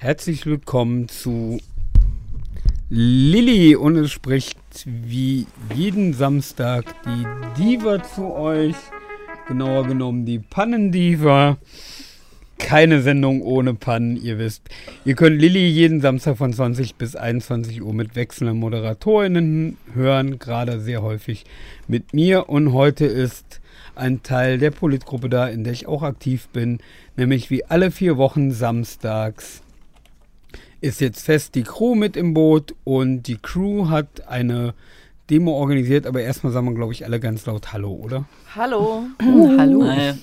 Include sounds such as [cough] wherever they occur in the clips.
Herzlich willkommen zu Lilly und es spricht wie jeden Samstag die Diva zu euch. Genauer genommen die Pannendiva. Keine Sendung ohne Pannen, ihr wisst. Ihr könnt Lilly jeden Samstag von 20 bis 21 Uhr mit wechselnden ModeratorInnen hören, gerade sehr häufig mit mir. Und heute ist ein Teil der Politgruppe da, in der ich auch aktiv bin, nämlich wie alle vier Wochen samstags ist jetzt fest die Crew mit im Boot und die Crew hat eine Demo organisiert, aber erstmal sagen wir, glaube ich, alle ganz laut Hallo, oder? Hallo. Uh. Hallo. Hi.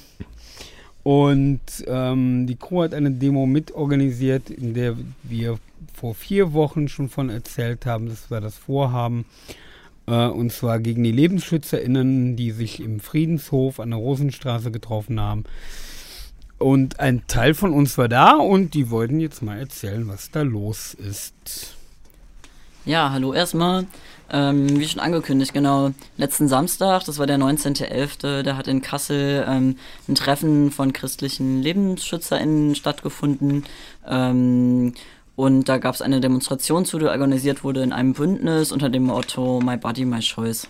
Und ähm, die Crew hat eine Demo mitorganisiert, in der wir vor vier Wochen schon von erzählt haben, das war das Vorhaben, äh, und zwar gegen die LebensschützerInnen, die sich im Friedenshof an der Rosenstraße getroffen haben. Und ein Teil von uns war da und die wollten jetzt mal erzählen, was da los ist. Ja, hallo erstmal. Ähm, wie schon angekündigt, genau, letzten Samstag, das war der 19.11., da hat in Kassel ähm, ein Treffen von christlichen LebensschützerInnen stattgefunden. Ähm, und da gab es eine Demonstration zu, die organisiert wurde in einem Bündnis unter dem Motto My Body, My Choice.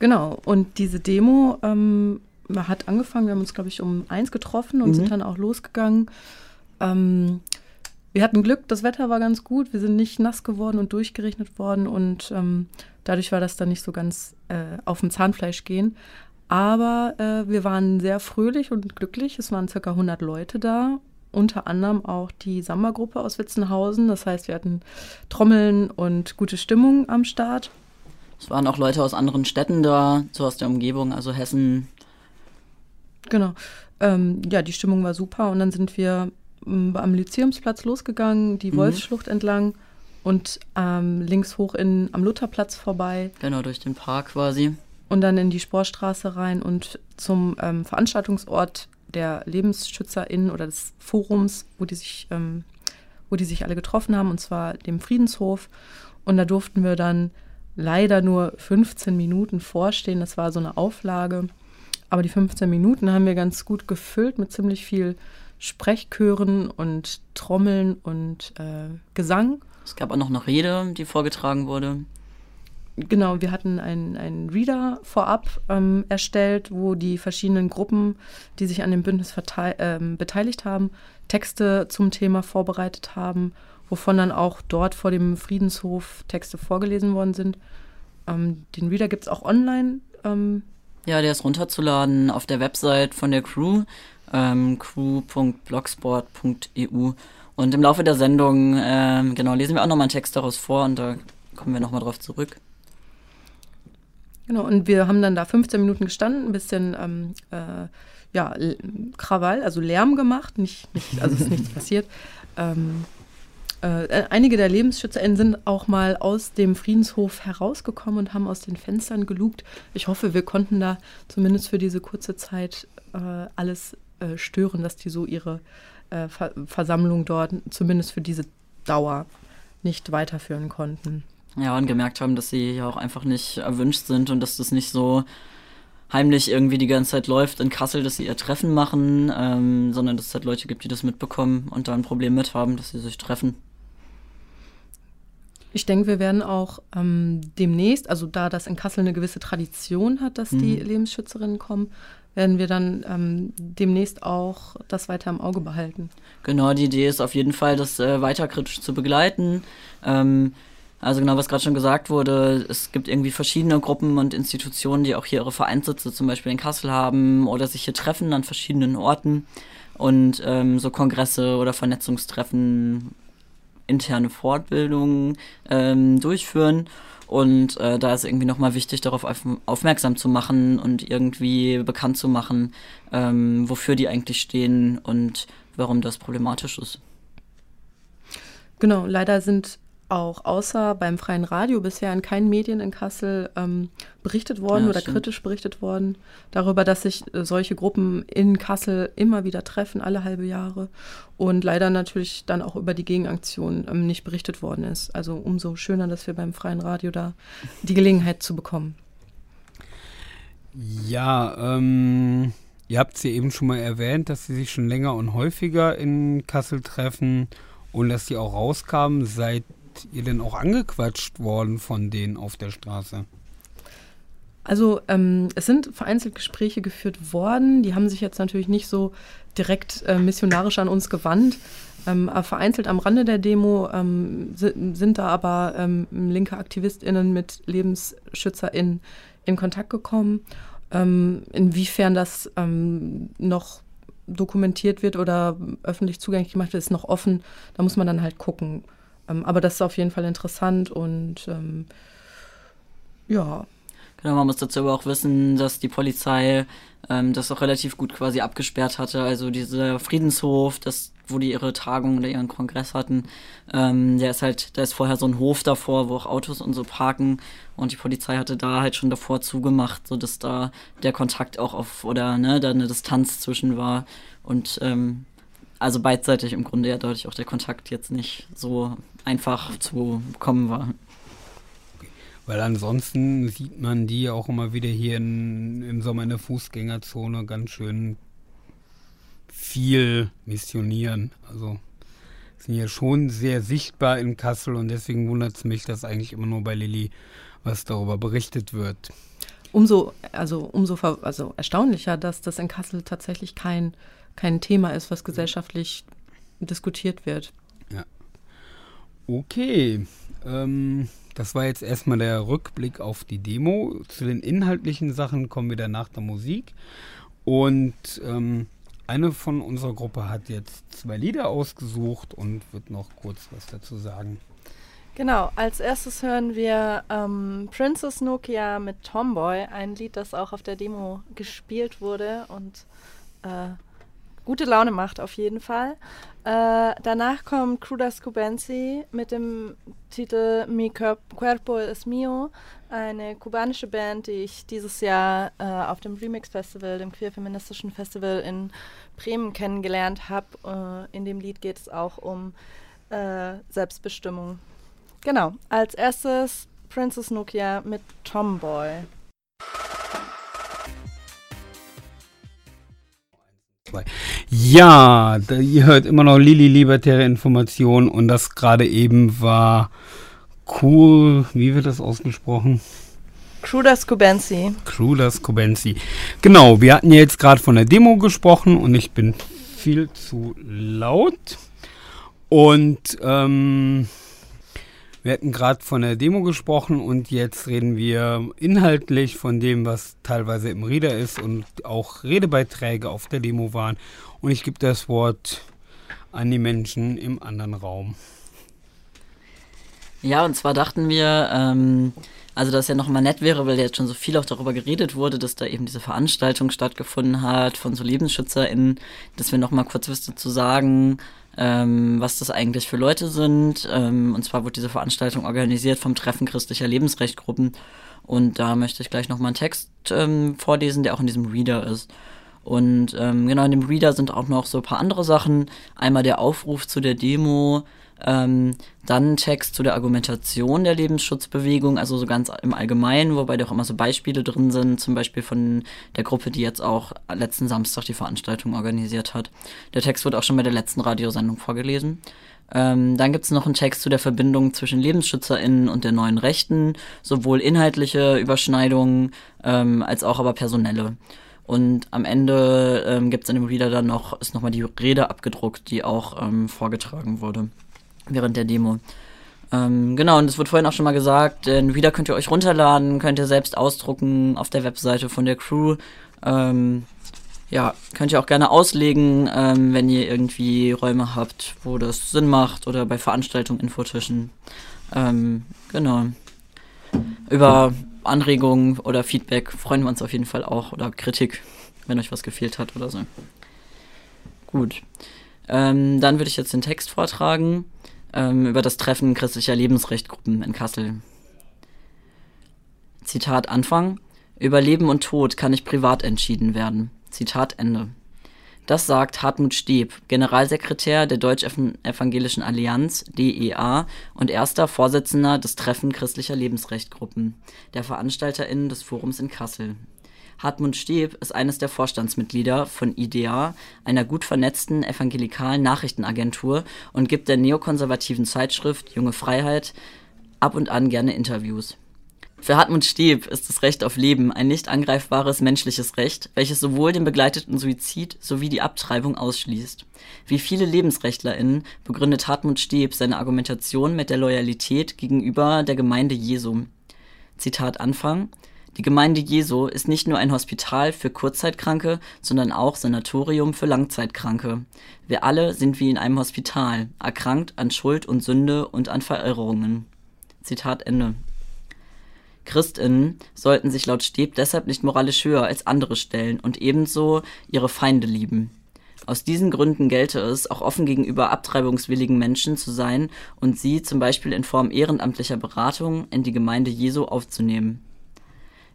Genau, und diese Demo ähm, hat angefangen, wir haben uns, glaube ich, um eins getroffen und mhm. sind dann auch losgegangen. Ähm, wir hatten Glück, das Wetter war ganz gut, wir sind nicht nass geworden und durchgerechnet worden und ähm, dadurch war das dann nicht so ganz äh, auf dem Zahnfleisch gehen. Aber äh, wir waren sehr fröhlich und glücklich. Es waren circa 100 Leute da, unter anderem auch die Samba-Gruppe aus Witzenhausen. Das heißt, wir hatten Trommeln und gute Stimmung am Start. Es waren auch Leute aus anderen Städten da, so aus der Umgebung, also Hessen, Genau. Ähm, ja, die Stimmung war super und dann sind wir ähm, am Lyzeumsplatz losgegangen, die mhm. Wolfsschlucht entlang und ähm, links hoch in, am Lutherplatz vorbei. Genau, durch den Park quasi. Und dann in die Sporstraße rein und zum ähm, Veranstaltungsort der LebensschützerInnen oder des Forums, wo die sich, ähm, wo die sich alle getroffen haben, und zwar dem Friedenshof. Und da durften wir dann leider nur 15 Minuten vorstehen. Das war so eine Auflage. Aber die 15 Minuten haben wir ganz gut gefüllt mit ziemlich viel Sprechchören und Trommeln und äh, Gesang. Es gab auch noch eine Rede, die vorgetragen wurde. Genau, wir hatten einen, Reader vorab ähm, erstellt, wo die verschiedenen Gruppen, die sich an dem Bündnis ähm, beteiligt haben, Texte zum Thema vorbereitet haben, wovon dann auch dort vor dem Friedenshof Texte vorgelesen worden sind. Ähm, den Reader gibt es auch online. Ähm, ja, der ist runterzuladen auf der Website von der Crew, ähm, crew.blogsport.eu. Und im Laufe der Sendung, ähm, genau, lesen wir auch nochmal einen Text daraus vor und da kommen wir nochmal drauf zurück. Genau, und wir haben dann da 15 Minuten gestanden, ein bisschen ähm, äh, ja, Krawall, also Lärm gemacht, nicht, nicht, also ist nichts passiert. Ähm, äh, einige der LebensschützerInnen sind auch mal aus dem Friedenshof herausgekommen und haben aus den Fenstern gelugt. Ich hoffe, wir konnten da zumindest für diese kurze Zeit äh, alles äh, stören, dass die so ihre äh, Ver Versammlung dort zumindest für diese Dauer nicht weiterführen konnten. Ja, und gemerkt haben, dass sie ja auch einfach nicht erwünscht sind und dass das nicht so heimlich irgendwie die ganze Zeit läuft in Kassel, dass sie ihr Treffen machen, ähm, sondern dass es halt Leute gibt, die das mitbekommen und da ein Problem mit haben, dass sie sich treffen. Ich denke, wir werden auch ähm, demnächst, also da das in Kassel eine gewisse Tradition hat, dass mhm. die Lebensschützerinnen kommen, werden wir dann ähm, demnächst auch das weiter im Auge behalten. Genau, die Idee ist auf jeden Fall, das äh, weiter kritisch zu begleiten. Ähm, also genau, was gerade schon gesagt wurde, es gibt irgendwie verschiedene Gruppen und Institutionen, die auch hier ihre Vereinssitze zum Beispiel in Kassel haben oder sich hier treffen an verschiedenen Orten und ähm, so Kongresse oder Vernetzungstreffen interne Fortbildungen ähm, durchführen. Und äh, da ist irgendwie nochmal wichtig, darauf auf, aufmerksam zu machen und irgendwie bekannt zu machen, ähm, wofür die eigentlich stehen und warum das problematisch ist. Genau, leider sind auch außer beim freien Radio bisher in keinen Medien in Kassel ähm, berichtet worden ja, oder stimmt. kritisch berichtet worden darüber, dass sich äh, solche Gruppen in Kassel immer wieder treffen, alle halbe Jahre. Und leider natürlich dann auch über die Gegenaktion ähm, nicht berichtet worden ist. Also umso schöner, dass wir beim freien Radio da die Gelegenheit zu bekommen. Ja, ähm, ihr habt es ja eben schon mal erwähnt, dass sie sich schon länger und häufiger in Kassel treffen Und dass die auch rauskamen, seid ihr denn auch angequatscht worden von denen auf der Straße? Also ähm, es sind vereinzelt Gespräche geführt worden. Die haben sich jetzt natürlich nicht so direkt äh, missionarisch an uns gewandt. Ähm, vereinzelt am Rande der Demo ähm, sind, sind, da aber ähm, linke AktivistInnen mit LebensschützerInnen in Kontakt gekommen. Ähm, inwiefern das ähm, noch dokumentiert wird oder öffentlich zugänglich gemacht wird, ist noch offen. Da muss man dann halt gucken. Ähm, aber das ist auf jeden Fall interessant und ja. Genau, man muss dazu aber auch wissen, dass die Polizei ähm, das auch relativ gut quasi abgesperrt hatte. Also dieser Friedenshof, das, wo die ihre Tagung oder ihren Kongress hatten, ähm, der ist halt, da ist vorher so ein Hof davor, wo auch Autos und so parken und die Polizei hatte da halt schon davor zugemacht, so dass da der Kontakt auch auf oder ne, da eine Distanz zwischen war und ähm, also beidseitig im Grunde ja dadurch auch der Kontakt jetzt nicht so einfach zu bekommen war. Weil ansonsten sieht man die auch immer wieder hier in, im Sommer in der Fußgängerzone ganz schön viel missionieren. Also sind ja schon sehr sichtbar in Kassel und deswegen wundert es mich, dass eigentlich immer nur bei Lilly was darüber berichtet wird. Umso, also umso also erstaunlicher, dass das in Kassel tatsächlich kein, kein Thema ist, was gesellschaftlich diskutiert wird. Ja. Okay. Ähm, das war jetzt erstmal der Rückblick auf die Demo. Zu den inhaltlichen Sachen kommen wir dann nach der Musik. Und ähm, eine von unserer Gruppe hat jetzt zwei Lieder ausgesucht und wird noch kurz was dazu sagen. Genau, als erstes hören wir ähm, Princess Nokia mit Tomboy, ein Lied, das auch auf der Demo gespielt wurde und äh, gute Laune macht auf jeden Fall. Äh, danach kommt Cruda Scubenzi mit dem Titel Mi Cuerpo es Mio, eine kubanische Band, die ich dieses Jahr äh, auf dem Remix Festival, dem queer-feministischen Festival in Bremen kennengelernt habe. Äh, in dem Lied geht es auch um äh, Selbstbestimmung. Genau, als erstes Princess Nokia mit Tomboy. Ja, da, ihr hört immer noch Lili Libertäre Information und das gerade eben war cool, wie wird das ausgesprochen? Cruda Scubenzi. Cruda Scubenzi. Genau, wir hatten ja jetzt gerade von der Demo gesprochen und ich bin viel zu laut. Und ähm, wir hatten gerade von der Demo gesprochen und jetzt reden wir inhaltlich von dem, was teilweise im Reader ist und auch Redebeiträge auf der Demo waren. Und ich gebe das Wort an die Menschen im anderen Raum. Ja, und zwar dachten wir, ähm, also dass ja nochmal nett wäre, weil jetzt schon so viel auch darüber geredet wurde, dass da eben diese Veranstaltung stattgefunden hat von so LebensschützerInnen, dass wir nochmal kurz was dazu sagen, ähm, was das eigentlich für Leute sind. Ähm, und zwar wurde diese Veranstaltung organisiert vom Treffen christlicher Lebensrechtgruppen. Und da möchte ich gleich nochmal einen Text ähm, vorlesen, der auch in diesem Reader ist. Und ähm, genau in dem Reader sind auch noch so ein paar andere Sachen. Einmal der Aufruf zu der Demo, ähm, dann Text zu der Argumentation der Lebensschutzbewegung, also so ganz im Allgemeinen, wobei da auch immer so Beispiele drin sind, zum Beispiel von der Gruppe, die jetzt auch letzten Samstag die Veranstaltung organisiert hat. Der Text wurde auch schon bei der letzten Radiosendung vorgelesen. Ähm, dann gibt es noch einen Text zu der Verbindung zwischen LebensschützerInnen und der neuen Rechten, sowohl inhaltliche Überschneidungen ähm, als auch aber personelle. Und am Ende ähm, gibt es in dem Reader dann noch, ist nochmal die Rede abgedruckt, die auch ähm, vorgetragen wurde während der Demo. Ähm, genau, und es wurde vorhin auch schon mal gesagt, den Reader könnt ihr euch runterladen, könnt ihr selbst ausdrucken auf der Webseite von der Crew. Ähm, ja, könnt ihr auch gerne auslegen, ähm, wenn ihr irgendwie Räume habt, wo das Sinn macht oder bei Veranstaltungen, Infotischen. Ähm, genau. Über Anregungen oder Feedback freuen wir uns auf jeden Fall auch oder Kritik, wenn euch was gefehlt hat oder so. Gut. Ähm, dann würde ich jetzt den Text vortragen ähm, über das Treffen christlicher Lebensrechtgruppen in Kassel. Zitat Anfang. Über Leben und Tod kann nicht privat entschieden werden. Zitat Ende. Das sagt Hartmut Steb, Generalsekretär der Deutsch-Evangelischen Allianz, DEA, und erster Vorsitzender des Treffen christlicher Lebensrechtgruppen, der VeranstalterInnen des Forums in Kassel. Hartmut Steb ist eines der Vorstandsmitglieder von IDEA, einer gut vernetzten evangelikalen Nachrichtenagentur und gibt der neokonservativen Zeitschrift Junge Freiheit ab und an gerne Interviews. Für Hartmut Steb ist das Recht auf Leben ein nicht angreifbares menschliches Recht, welches sowohl den begleiteten Suizid sowie die Abtreibung ausschließt. Wie viele LebensrechtlerInnen begründet Hartmut Steb seine Argumentation mit der Loyalität gegenüber der Gemeinde Jesu. Zitat Anfang die Gemeinde Jesu ist nicht nur ein Hospital für Kurzzeitkranke, sondern auch Sanatorium für Langzeitkranke. Wir alle sind wie in einem Hospital, erkrankt an Schuld und Sünde und an Verirrungen. Zitat Ende. Christinnen sollten sich laut Steb deshalb nicht moralisch höher als andere stellen und ebenso ihre Feinde lieben. Aus diesen Gründen gelte es, auch offen gegenüber abtreibungswilligen Menschen zu sein und sie zum Beispiel in Form ehrenamtlicher Beratung in die Gemeinde Jesu aufzunehmen.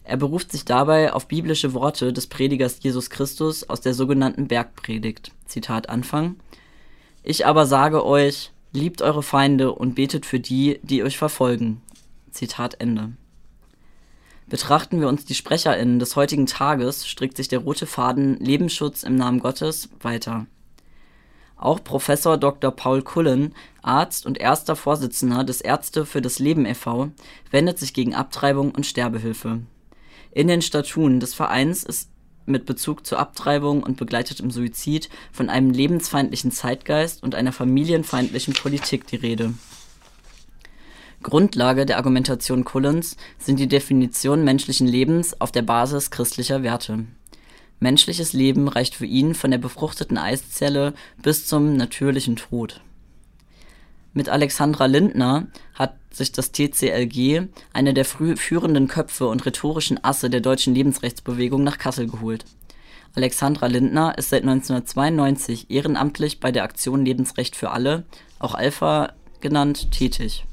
Er beruft sich dabei auf biblische Worte des Predigers Jesus Christus aus der sogenannten Bergpredigt. Zitat Anfang. Ich aber sage euch, liebt eure Feinde und betet für die, die euch verfolgen. Zitat Ende. Betrachten wir uns die SprecherInnen des heutigen Tages, strickt sich der rote Faden Lebensschutz im Namen Gottes weiter. Auch Professor Dr. Paul Cullen, Arzt und erster Vorsitzender des Ärzte für das Leben e.V., wendet sich gegen Abtreibung und Sterbehilfe. In den Statuten des Vereins ist mit Bezug zur Abtreibung und begleitetem Suizid von einem lebensfeindlichen Zeitgeist und einer familienfeindlichen Politik die Rede. Grundlage der Argumentation Kullens sind die Definition menschlichen Lebens auf der Basis christlicher Werte. Menschliches Leben reicht für ihn von der befruchteten Eiszelle bis zum natürlichen Tod. Mit Alexandra Lindner hat sich das TCLG eine der führenden Köpfe und rhetorischen Asse der deutschen Lebensrechtsbewegung nach Kassel geholt. Alexandra Lindner ist seit 1992 ehrenamtlich bei der Aktion Lebensrecht für alle, auch Alpha genannt, tätig.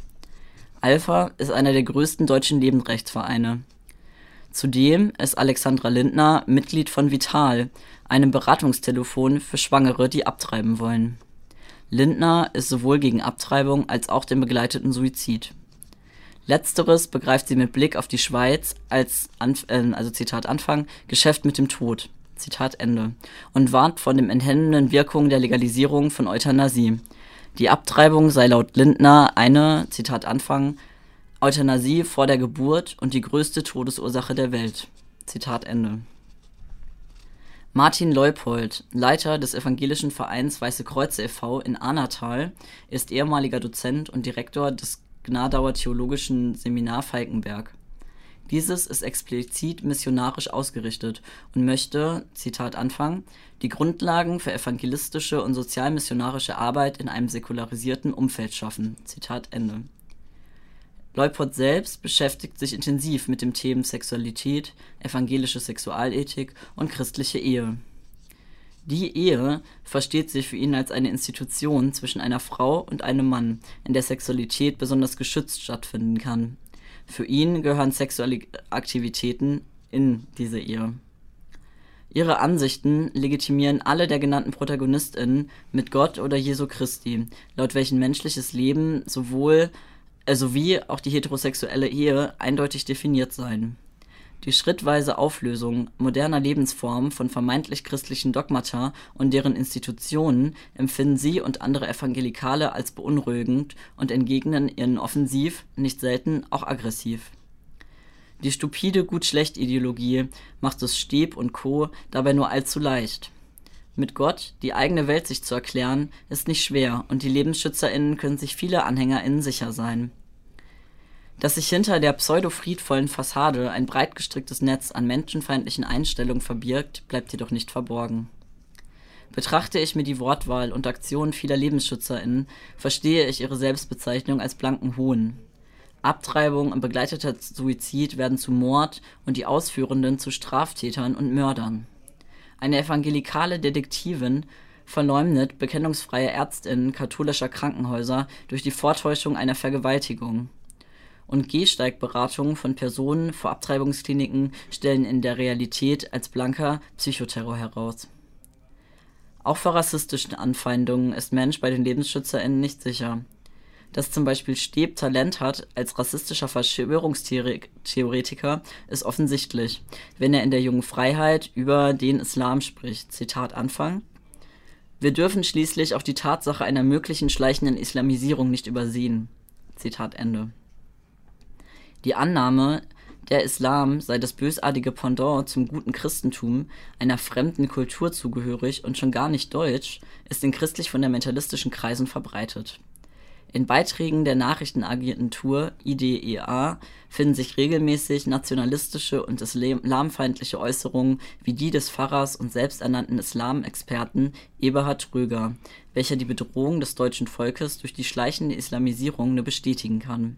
Alpha ist einer der größten deutschen Lebensrechtsvereine. Zudem ist Alexandra Lindner Mitglied von Vital, einem Beratungstelefon für Schwangere, die abtreiben wollen. Lindner ist sowohl gegen Abtreibung als auch den begleiteten Suizid. Letzteres begreift sie mit Blick auf die Schweiz als, äh, also Zitat Anfang, Geschäft mit dem Tod. Zitat Ende. Und warnt von den enthemmenden Wirkungen der Legalisierung von Euthanasie, die Abtreibung sei laut Lindner eine, Zitat Anfang, Euthanasie vor der Geburt und die größte Todesursache der Welt. Zitat Ende. Martin Leupold, Leiter des evangelischen Vereins Weiße Kreuze e.V. in Arnatal, ist ehemaliger Dozent und Direktor des Gnadauer Theologischen Seminar Falkenberg. Dieses ist explizit missionarisch ausgerichtet und möchte, Zitat Anfang, die Grundlagen für evangelistische und sozialmissionarische Arbeit in einem säkularisierten Umfeld schaffen. Zitat Ende. Leupold selbst beschäftigt sich intensiv mit dem Themen Sexualität, evangelische Sexualethik und christliche Ehe. Die Ehe versteht sich für ihn als eine Institution zwischen einer Frau und einem Mann, in der Sexualität besonders geschützt stattfinden kann. Für ihn gehören sexuelle Aktivitäten in diese Ehe. Ihre Ansichten legitimieren alle der genannten ProtagonistInnen mit Gott oder Jesu Christi, laut welchen menschliches Leben sowohl äh, sowie auch die heterosexuelle Ehe eindeutig definiert seien die schrittweise Auflösung moderner Lebensformen von vermeintlich christlichen Dogmata und deren Institutionen empfinden sie und andere Evangelikale als beunruhigend und entgegnen ihnen offensiv, nicht selten auch aggressiv. Die stupide Gut-Schlecht-Ideologie macht es Steb und Co. dabei nur allzu leicht. Mit Gott die eigene Welt sich zu erklären, ist nicht schwer und die LebensschützerInnen können sich viele AnhängerInnen sicher sein. Dass sich hinter der pseudo-friedvollen Fassade ein breit gestricktes Netz an menschenfeindlichen Einstellungen verbirgt, bleibt jedoch nicht verborgen. Betrachte ich mir die Wortwahl und Aktionen vieler LebensschützerInnen, verstehe ich ihre Selbstbezeichnung als blanken Hohn. Abtreibung und begleiteter Suizid werden zu Mord und die Ausführenden zu Straftätern und Mördern. Eine evangelikale Detektivin verleumdet bekennungsfreie ÄrztInnen katholischer Krankenhäuser durch die Vortäuschung einer Vergewaltigung und Gehsteigberatungen von Personen vor Abtreibungskliniken stellen in der Realität als blanker Psychoterror heraus. Auch vor rassistischen Anfeindungen ist Mensch bei den LebensschützerInnen nicht sicher. Dass zum Beispiel Steb Talent hat als rassistischer Verschwörungstheoretiker ist offensichtlich, wenn er in der jungen Freiheit über den Islam spricht. Zitat Anfang. Wir dürfen schließlich auch die Tatsache einer möglichen schleichenden Islamisierung nicht übersehen. Zitat Ende. Die Annahme, der Islam sei das bösartige Pendant zum guten Christentum, einer fremden Kultur zugehörig und schon gar nicht deutsch, ist in christlich-fundamentalistischen Kreisen verbreitet. In Beiträgen der Nachrichtenagentur IDEA finden sich regelmäßig nationalistische und islamfeindliche Äußerungen wie die des Pfarrers und selbsternannten Islamexperten Eberhard Röger, welcher die Bedrohung des deutschen Volkes durch die schleichende Islamisierung nur bestätigen kann.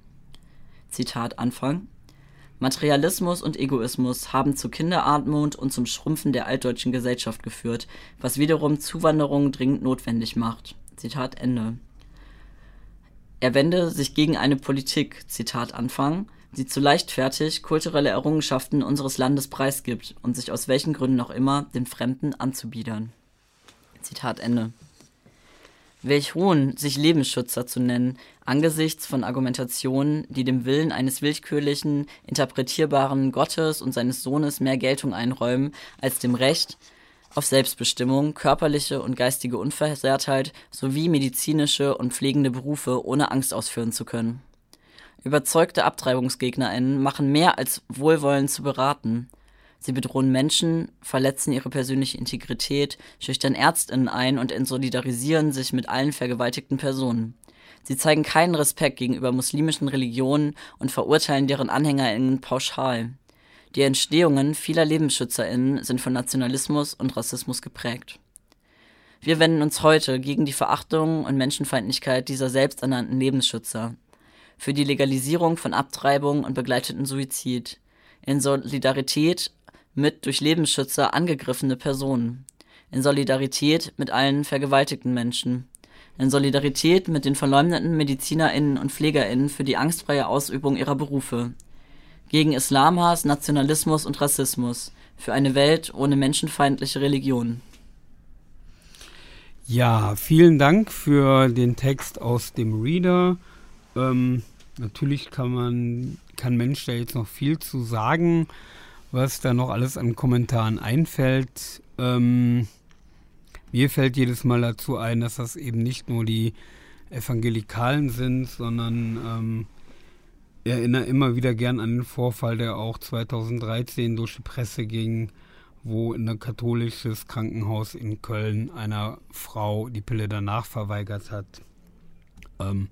Zitat Anfang Materialismus und Egoismus haben zu Kinderarmut und zum Schrumpfen der altdeutschen Gesellschaft geführt, was wiederum Zuwanderung dringend notwendig macht. Zitat Ende. Er wende sich gegen eine Politik, die zu leichtfertig kulturelle Errungenschaften unseres Landes preisgibt und sich aus welchen Gründen auch immer den Fremden anzubiedern. Welch Hohn, sich Lebensschützer zu nennen, angesichts von Argumentationen, die dem Willen eines willkürlichen, interpretierbaren Gottes und seines Sohnes mehr Geltung einräumen als dem Recht auf Selbstbestimmung, körperliche und geistige Unversehrtheit sowie medizinische und pflegende Berufe ohne Angst ausführen zu können. Überzeugte AbtreibungsgegnerInnen machen mehr als wohlwollend zu beraten. Sie bedrohen Menschen, verletzen ihre persönliche Integrität, schüchtern ÄrztInnen ein und entsolidarisieren sich mit allen vergewaltigten Personen. Sie zeigen keinen Respekt gegenüber muslimischen Religionen und verurteilen deren AnhängerInnen pauschal. Die Entstehungen vieler LebensschützerInnen sind von Nationalismus und Rassismus geprägt. Wir wenden uns heute gegen die Verachtung und Menschenfeindlichkeit dieser selbsternannten Lebensschützer, für die Legalisierung von Abtreibung und begleiteten Suizid, in Solidarität mit durch Lebensschützer angegriffene Personen, in Solidarität mit allen vergewaltigten Menschen, in Solidarität mit den verleumdeten MedizinerInnen und PflegerInnen für die angstfreie Ausübung ihrer Berufe, gegen Islamhass, Nationalismus und Rassismus, für eine Welt ohne menschenfeindliche Religion. Ja, vielen Dank für den Text aus dem Reader. Ähm, natürlich kann man, kann Mensch da jetzt noch viel zu sagen was da noch alles an Kommentaren einfällt. Ähm, mir fällt jedes Mal dazu ein, dass das eben nicht nur die Evangelikalen sind, sondern ähm, erinnere immer wieder gern an den Vorfall, der auch 2013 durch die Presse ging, wo in ein katholisches Krankenhaus in Köln einer Frau die Pille danach verweigert hat. Ähm,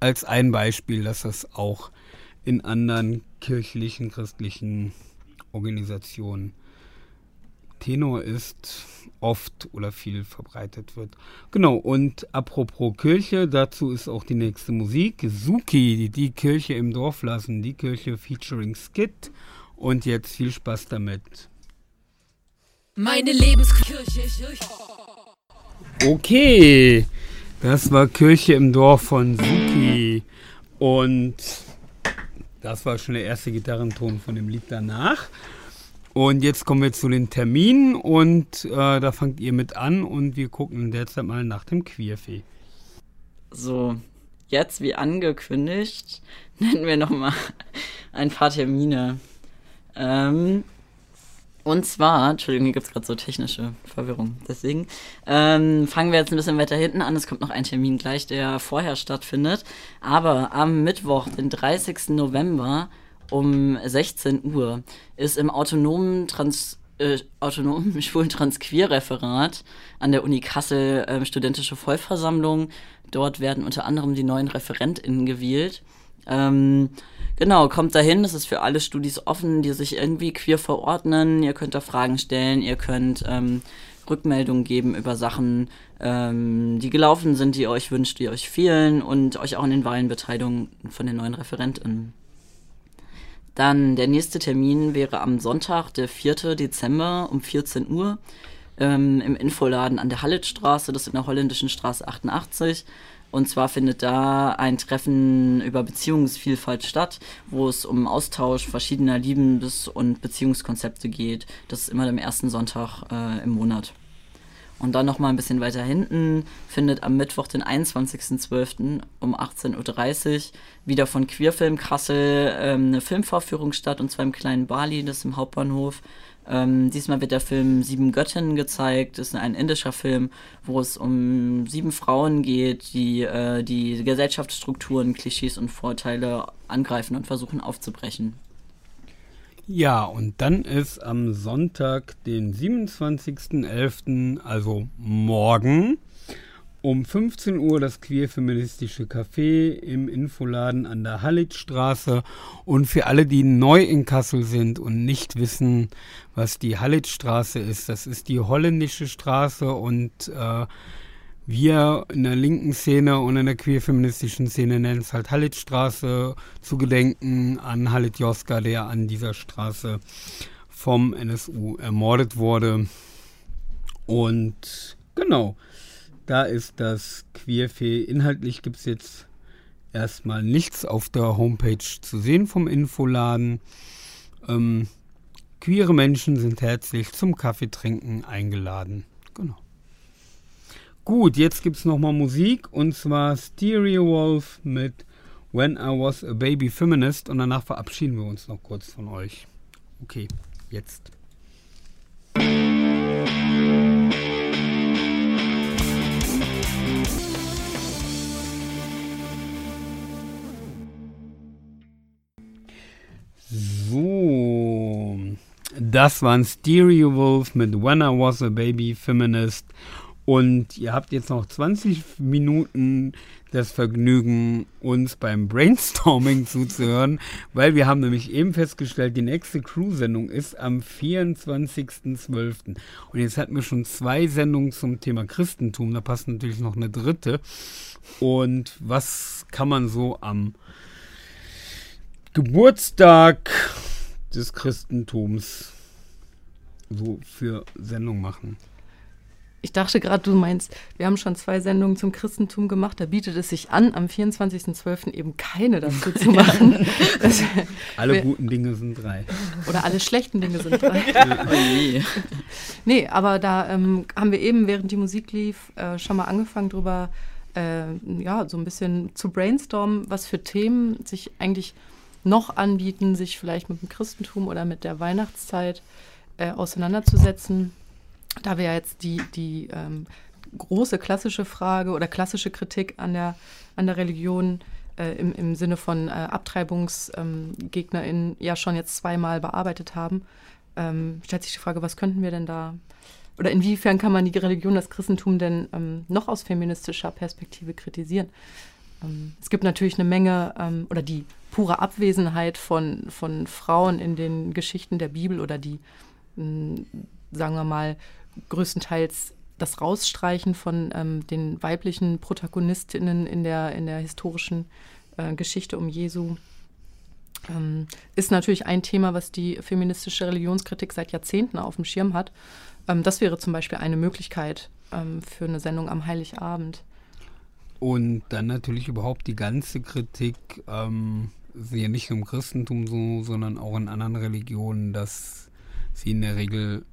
als ein Beispiel, dass das auch in anderen kirchlichen, christlichen Organisation Tenor ist, oft oder viel verbreitet wird. Genau, und apropos Kirche, dazu ist auch die nächste Musik. Suki, die, Kirche im Dorf lassen, die Kirche featuring Skit. Und jetzt viel Spaß damit. Meine Lebenskirche. Okay, das war Kirche im Dorf von Suki. Und das war schon der erste Gitarrenton von dem Lied danach. Und jetzt kommen wir zu den Terminen und äh, da fangt ihr mit an und wir gucken derzeit mal nach dem Queerfee. So, jetzt wie angekündigt, [laughs] nennen wir nochmal ein paar Termine. Ähm, und zwar, Entschuldigung, hier gibt es gerade so technische Verwirrung. Deswegen ähm, fangen wir jetzt ein bisschen weiter hinten an. Es kommt noch ein Termin gleich, der vorher stattfindet. Aber am Mittwoch, den 30. November um 16 Uhr, ist im autonomen Trans äh, autonomen [laughs] Schwulen-Trans-Queer-Referat an der Uni Kassel äh, studentische Vollversammlung. Dort werden unter anderem die neuen ReferentInnen gewählt. Ähm, Genau, kommt dahin, das ist für alle Studis offen, die sich irgendwie queer verordnen. Ihr könnt da Fragen stellen, ihr könnt ähm, Rückmeldungen geben über Sachen, ähm, die gelaufen sind, die ihr euch wünscht, die euch fehlen und euch auch an den Wahlen von den neuen ReferentInnen. Dann der nächste Termin wäre am Sonntag, der 4. Dezember um 14 Uhr ähm, im Infoladen an der Hallitstraße, das ist in der holländischen Straße 88. Und zwar findet da ein Treffen über Beziehungsvielfalt statt, wo es um Austausch verschiedener Liebens- und Beziehungskonzepte geht. Das ist immer am ersten Sonntag äh, im Monat. Und dann nochmal ein bisschen weiter hinten findet am Mittwoch, den 21.12. um 18.30 Uhr wieder von Queerfilm Kassel ähm, eine Filmvorführung statt, und zwar im kleinen Bali, das ist im Hauptbahnhof. Ähm, diesmal wird der Film Sieben Göttinnen gezeigt. Das ist ein indischer Film, wo es um sieben Frauen geht, die äh, die Gesellschaftsstrukturen, Klischees und Vorteile angreifen und versuchen aufzubrechen. Ja, und dann ist am Sonntag, den 27.11., also morgen, um 15 Uhr das queer-feministische Café im Infoladen an der Hallitstraße. Und für alle, die neu in Kassel sind und nicht wissen, was die Hallitstraße ist, das ist die holländische Straße und äh, wir in der linken Szene und in der queer-feministischen Szene nennen es halt Hallitstraße zu gedenken an Halit Joska, der an dieser Straße vom NSU ermordet wurde. Und genau, da ist das Queerfee. Inhaltlich gibt es jetzt erstmal nichts auf der Homepage zu sehen vom Infoladen. Ähm, queere Menschen sind herzlich zum Kaffeetrinken eingeladen. Genau. Gut, jetzt gibt es nochmal Musik und zwar Stereo Wolf mit When I Was a Baby Feminist und danach verabschieden wir uns noch kurz von euch. Okay, jetzt. So, das war ein Stereo Wolf mit When I Was a Baby Feminist und ihr habt jetzt noch 20 Minuten das Vergnügen, uns beim Brainstorming [laughs] zuzuhören, weil wir haben nämlich eben festgestellt, die nächste Crew-Sendung ist am 24.12. Und jetzt hatten wir schon zwei Sendungen zum Thema Christentum, da passt natürlich noch eine dritte. Und was kann man so am Geburtstag des Christentums so für Sendung machen? Ich dachte gerade, du meinst, wir haben schon zwei Sendungen zum Christentum gemacht. Da bietet es sich an, am 24.12. eben keine dazu [laughs] zu machen. alle wir, guten Dinge sind drei. Oder alle schlechten Dinge sind drei. [laughs] oh nee, aber da ähm, haben wir eben, während die Musik lief, äh, schon mal angefangen drüber, äh, ja, so ein bisschen zu brainstormen, was für Themen sich eigentlich noch anbieten, sich vielleicht mit dem Christentum oder mit der Weihnachtszeit äh, auseinanderzusetzen da wir ja jetzt die, die ähm, große klassische Frage oder klassische Kritik an der, an der Religion äh, im, im Sinne von äh, AbtreibungsgegnerInnen ähm, ja schon jetzt zweimal bearbeitet haben, ähm, stellt sich die Frage, was könnten wir denn da oder inwiefern kann man die Religion, das Christentum denn ähm, noch aus feministischer Perspektive kritisieren? Ähm, es gibt natürlich eine Menge ähm, oder die pure Abwesenheit von, von Frauen in den Geschichten der Bibel oder die, sagen wir mal, größtenteils das Rausstreichen von ähm, den weiblichen Protagonistinnen in der, in der historischen äh, Geschichte um Jesu ähm, ist natürlich ein Thema, was die feministische Religionskritik seit Jahrzehnten auf dem Schirm hat. Ähm, das wäre zum Beispiel eine Möglichkeit ähm, für eine Sendung am Heiligabend. Und dann natürlich überhaupt die ganze Kritik, ähm, ja nicht nur im Christentum so, sondern auch in anderen Religionen, dass sie in der Regel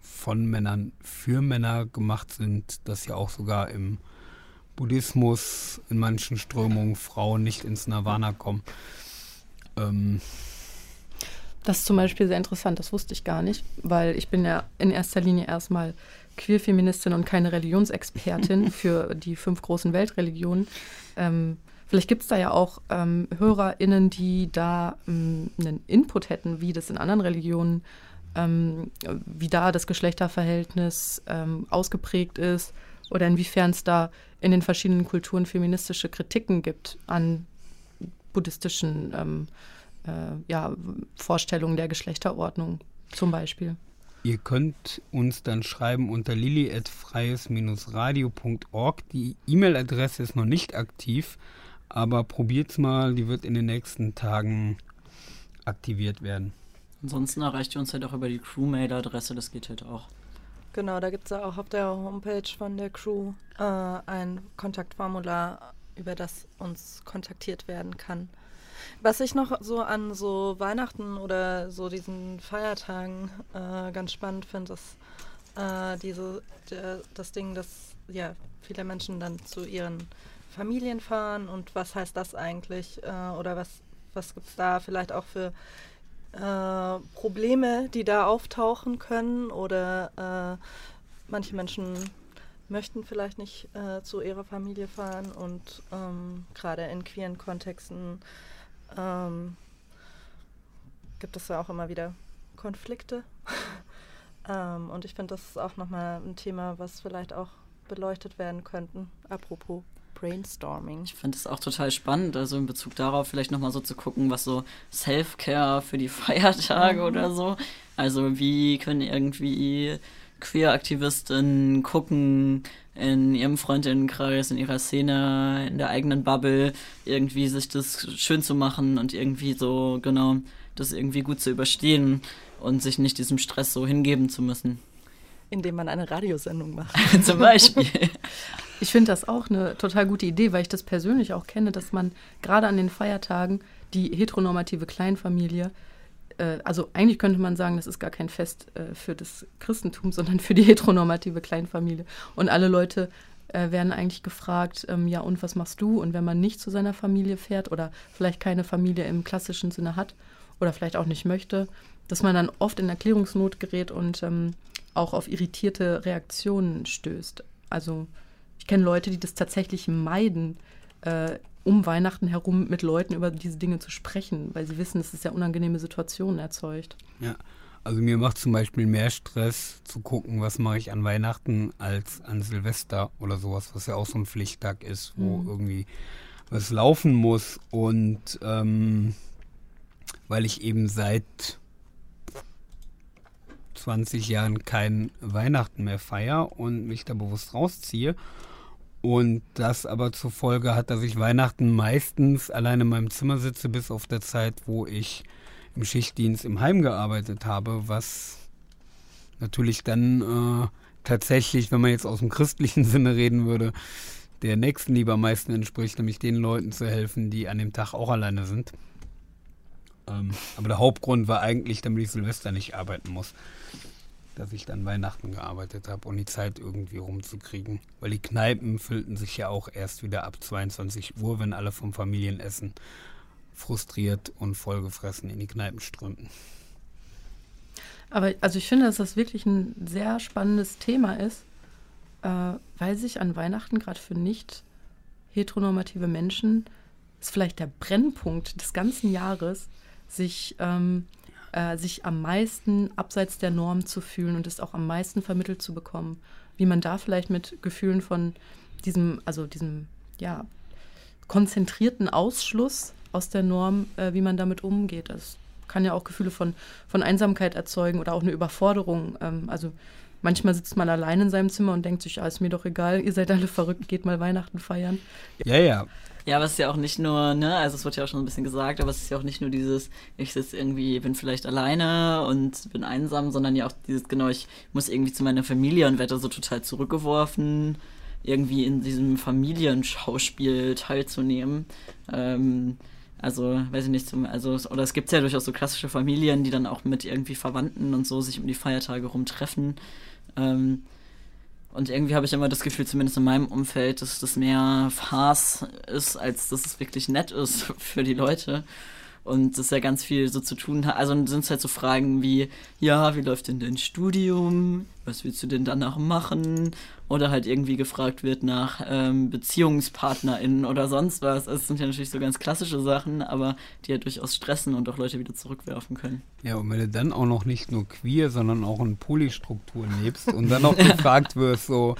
von Männern für Männer gemacht sind, dass ja auch sogar im Buddhismus in manchen Strömungen Frauen nicht ins Nirvana kommen. Ähm das ist zum Beispiel sehr interessant, das wusste ich gar nicht, weil ich bin ja in erster Linie erstmal Queerfeministin und keine Religionsexpertin [laughs] für die fünf großen Weltreligionen. Ähm, vielleicht gibt es da ja auch ähm, HörerInnen, die da ähm, einen Input hätten, wie das in anderen Religionen ähm, wie da das Geschlechterverhältnis ähm, ausgeprägt ist oder inwiefern es da in den verschiedenen Kulturen feministische Kritiken gibt an buddhistischen ähm, äh, ja, Vorstellungen der Geschlechterordnung zum Beispiel. Ihr könnt uns dann schreiben unter lili.freies-radio.org. Die E-Mail-Adresse ist noch nicht aktiv, aber probiert's mal, die wird in den nächsten Tagen aktiviert werden. Ansonsten erreicht ihr uns halt auch über die Crew-Mail-Adresse, das geht halt auch. Genau, da gibt es ja auch auf der Homepage von der Crew äh, ein Kontaktformular, über das uns kontaktiert werden kann. Was ich noch so an so Weihnachten oder so diesen Feiertagen äh, ganz spannend finde, ist äh, diese, de, das Ding, dass ja viele Menschen dann zu ihren Familien fahren und was heißt das eigentlich äh, oder was, was gibt es da vielleicht auch für äh, Probleme, die da auftauchen können oder äh, manche Menschen möchten vielleicht nicht äh, zu ihrer Familie fahren und ähm, gerade in queeren Kontexten ähm, gibt es ja auch immer wieder Konflikte. [laughs] ähm, und ich finde, das ist auch nochmal ein Thema, was vielleicht auch beleuchtet werden könnten. Apropos Brainstorming. Ich finde es auch total spannend, also in Bezug darauf vielleicht nochmal so zu gucken, was so Self-Care für die [laughs] Feiertage mhm. oder so. Also wie können irgendwie Queer-Aktivistinnen gucken in ihrem Freundinnenkreis, in ihrer Szene, in der eigenen Bubble, irgendwie sich das schön zu machen und irgendwie so, genau, das irgendwie gut zu überstehen und sich nicht diesem Stress so hingeben zu müssen. Indem man eine Radiosendung macht. [laughs] Zum Beispiel. [laughs] Ich finde das auch eine total gute Idee, weil ich das persönlich auch kenne, dass man gerade an den Feiertagen die heteronormative Kleinfamilie äh, also eigentlich könnte man sagen, das ist gar kein Fest äh, für das Christentum, sondern für die heteronormative Kleinfamilie. Und alle Leute äh, werden eigentlich gefragt, ähm, ja, und was machst du? Und wenn man nicht zu seiner Familie fährt oder vielleicht keine Familie im klassischen Sinne hat oder vielleicht auch nicht möchte, dass man dann oft in Erklärungsnot gerät und ähm, auch auf irritierte Reaktionen stößt. Also ich kenne Leute, die das tatsächlich meiden, äh, um Weihnachten herum mit Leuten über diese Dinge zu sprechen, weil sie wissen, dass es ja unangenehme Situationen erzeugt. Ja, also mir macht zum Beispiel mehr Stress zu gucken, was mache ich an Weihnachten als an Silvester oder sowas, was ja auch so ein Pflichttag ist, wo mhm. irgendwie was laufen muss. Und ähm, weil ich eben seit 20 Jahren kein Weihnachten mehr feiere und mich da bewusst rausziehe und das aber zur Folge hat, dass ich Weihnachten meistens allein in meinem Zimmer sitze, bis auf der Zeit, wo ich im Schichtdienst im Heim gearbeitet habe, was natürlich dann äh, tatsächlich, wenn man jetzt aus dem christlichen [laughs] Sinne reden würde, der Nächstenliebe am meisten entspricht, nämlich den Leuten zu helfen, die an dem Tag auch alleine sind. Ähm, aber der Hauptgrund war eigentlich, damit ich Silvester nicht arbeiten muss dass ich dann Weihnachten gearbeitet habe und die Zeit irgendwie rumzukriegen. Weil die Kneipen füllten sich ja auch erst wieder ab 22 Uhr, wenn alle vom Familienessen frustriert und vollgefressen in die Kneipen strömten. Aber also ich finde, dass das wirklich ein sehr spannendes Thema ist, äh, weil sich an Weihnachten gerade für nicht heteronormative Menschen ist vielleicht der Brennpunkt des ganzen Jahres, sich ähm, äh, sich am meisten abseits der Norm zu fühlen und es auch am meisten vermittelt zu bekommen. Wie man da vielleicht mit Gefühlen von diesem, also diesem, ja, konzentrierten Ausschluss aus der Norm, äh, wie man damit umgeht. Das kann ja auch Gefühle von, von Einsamkeit erzeugen oder auch eine Überforderung. Ähm, also manchmal sitzt man allein in seinem Zimmer und denkt sich, ah, ist mir doch egal, ihr seid alle verrückt, geht mal Weihnachten feiern. Ja, ja. Ja, aber es ist ja auch nicht nur, ne, also es wird ja auch schon ein bisschen gesagt, aber es ist ja auch nicht nur dieses, ich sitze irgendwie, bin vielleicht alleine und bin einsam, sondern ja auch dieses, genau, ich muss irgendwie zu meiner Familie und werde so total zurückgeworfen, irgendwie in diesem Familienschauspiel teilzunehmen. Ähm, also, weiß ich nicht, zum, also, oder es gibt ja durchaus so klassische Familien, die dann auch mit irgendwie Verwandten und so sich um die Feiertage rumtreffen. Ähm, und irgendwie habe ich immer das Gefühl, zumindest in meinem Umfeld, dass das mehr Farce ist, als dass es wirklich nett ist [laughs] für die Leute. Und das ja ganz viel so zu tun hat. Also sind es halt so Fragen wie, ja, wie läuft denn dein Studium? Was willst du denn danach machen? Oder halt irgendwie gefragt wird nach ähm, BeziehungspartnerInnen oder sonst was. Also es sind ja natürlich so ganz klassische Sachen, aber die ja durchaus stressen und auch Leute wieder zurückwerfen können. Ja, und wenn du dann auch noch nicht nur queer, sondern auch in Polystrukturen lebst und dann noch [laughs] gefragt wirst, so,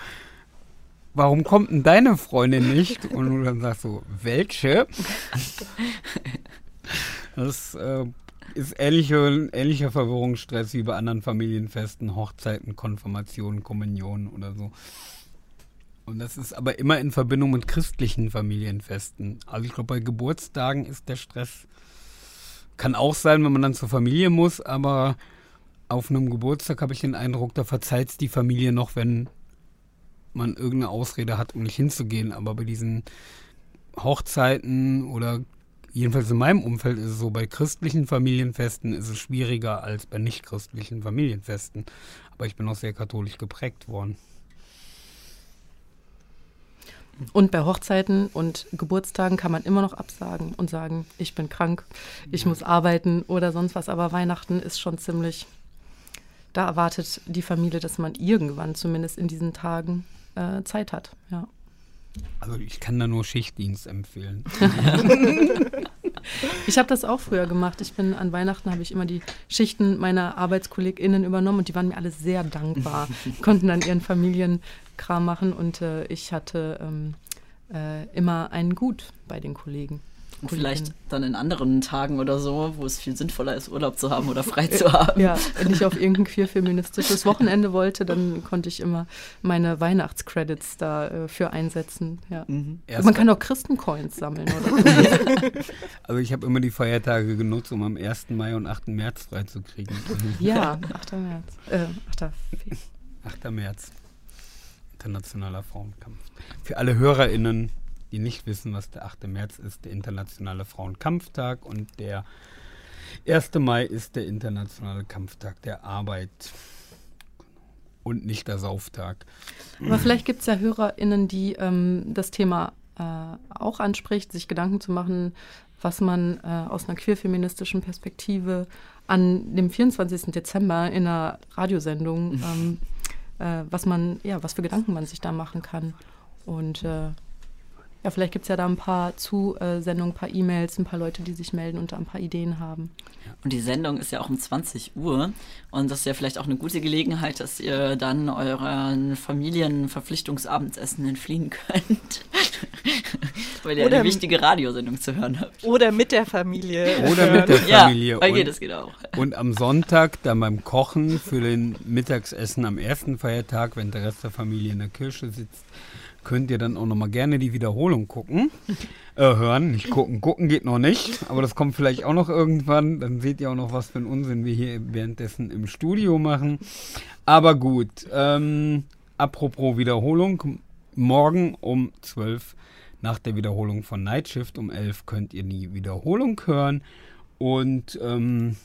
warum kommt denn deine Freundin nicht? Und du dann sagst so, welche? [laughs] Das äh, ist ähnliche, ähnlicher Verwirrungsstress wie bei anderen Familienfesten, Hochzeiten, Konfirmationen, Kommunionen oder so. Und das ist aber immer in Verbindung mit christlichen Familienfesten. Also ich glaube, bei Geburtstagen ist der Stress, kann auch sein, wenn man dann zur Familie muss, aber auf einem Geburtstag habe ich den Eindruck, da verzeiht es die Familie noch, wenn man irgendeine Ausrede hat, um nicht hinzugehen. Aber bei diesen Hochzeiten oder jedenfalls in meinem Umfeld ist es so, bei christlichen Familienfesten ist es schwieriger als bei nicht christlichen Familienfesten. Aber ich bin auch sehr katholisch geprägt worden. Und bei Hochzeiten und Geburtstagen kann man immer noch absagen und sagen, ich bin krank, ich ja. muss arbeiten oder sonst was. Aber Weihnachten ist schon ziemlich, da erwartet die Familie, dass man irgendwann zumindest in diesen Tagen äh, Zeit hat. Ja. Also ich kann da nur Schichtdienst empfehlen. [laughs] ich habe das auch früher gemacht. Ich bin an Weihnachten habe ich immer die Schichten meiner ArbeitskollegInnen übernommen und die waren mir alle sehr dankbar. [laughs] Konnten dann ihren Familienkram machen und äh, ich hatte ähm, äh, immer einen Gut bei den Kollegen. Und vielleicht dann in anderen Tagen oder so, wo es viel sinnvoller ist, Urlaub zu haben oder frei zu haben. Ja, wenn ich auf irgendein queer-feministisches Wochenende wollte, dann konnte ich immer meine Weihnachtscredits dafür äh, einsetzen. Ja. Mhm. Man kann auch Christencoins sammeln, oder? [laughs] also ich habe immer die Feiertage genutzt, um am 1. Mai und 8. März freizukriegen. [laughs] ja, 8. März. Äh, 8. 8. März. Internationaler Frauenkampf. Für alle HörerInnen, die nicht wissen, was der 8. März ist, der Internationale Frauenkampftag und der 1. Mai ist der Internationale Kampftag der Arbeit und nicht der Sauftag. Aber vielleicht gibt es ja HörerInnen, die ähm, das Thema äh, auch anspricht, sich Gedanken zu machen, was man äh, aus einer queerfeministischen Perspektive an dem 24. Dezember in einer Radiosendung, [laughs] ähm, äh, was man, ja, was für Gedanken man sich da machen kann. Und äh, ja, vielleicht gibt es ja da ein paar Zusendungen, ein paar E-Mails, ein paar Leute, die sich melden und da ein paar Ideen haben. Und die Sendung ist ja auch um 20 Uhr. Und das ist ja vielleicht auch eine gute Gelegenheit, dass ihr dann euren Familienverpflichtungsabendessen entfliehen könnt. [laughs] Weil ihr oder eine wichtige Radiosendung zu hören habt. Oder mit der Familie. [laughs] Oder mit der Familie. Ja, weil geht, das geht auch. Und am Sonntag dann beim Kochen für den Mittagsessen am ersten Feiertag, wenn der Rest der Familie in der Kirche sitzt, könnt ihr dann auch nochmal gerne die Wiederholung gucken. Äh, hören, nicht gucken. Gucken geht noch nicht, aber das kommt vielleicht auch noch irgendwann. Dann seht ihr auch noch, was für einen Unsinn wir hier währenddessen im Studio machen. Aber gut, ähm, apropos Wiederholung. Morgen um 12 nach der Wiederholung von Night Shift um 11 könnt ihr die Wiederholung hören. Und ähm,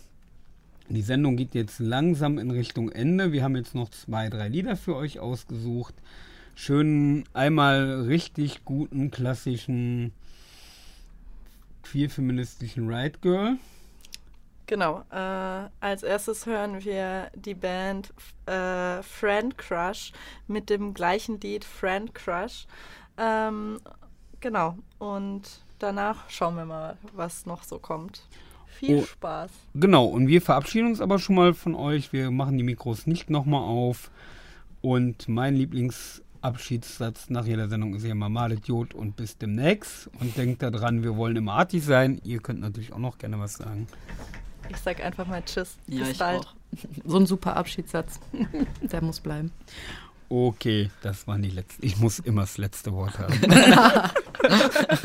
die Sendung geht jetzt langsam in Richtung Ende. Wir haben jetzt noch zwei, drei Lieder für euch ausgesucht schönen, einmal richtig guten, klassischen queer-feministischen Ride Girl. Genau. Äh, als erstes hören wir die Band äh, Friend Crush mit dem gleichen Lied Friend Crush. Ähm, genau. Und danach schauen wir mal, was noch so kommt. Viel oh, Spaß. Genau. Und wir verabschieden uns aber schon mal von euch. Wir machen die Mikros nicht nochmal auf. Und mein Lieblings Abschiedssatz nach jeder Sendung ist ja immer mal Idiot und bis demnächst. Und denkt daran, wir wollen immer artig sein. Ihr könnt natürlich auch noch gerne was sagen. Ich sag einfach mal Tschüss. Ja, bis bald. Auch. [laughs] So ein super Abschiedssatz. [laughs] Der muss bleiben. Okay, das waren die letzten. Ich muss immer das letzte Wort haben. [laughs]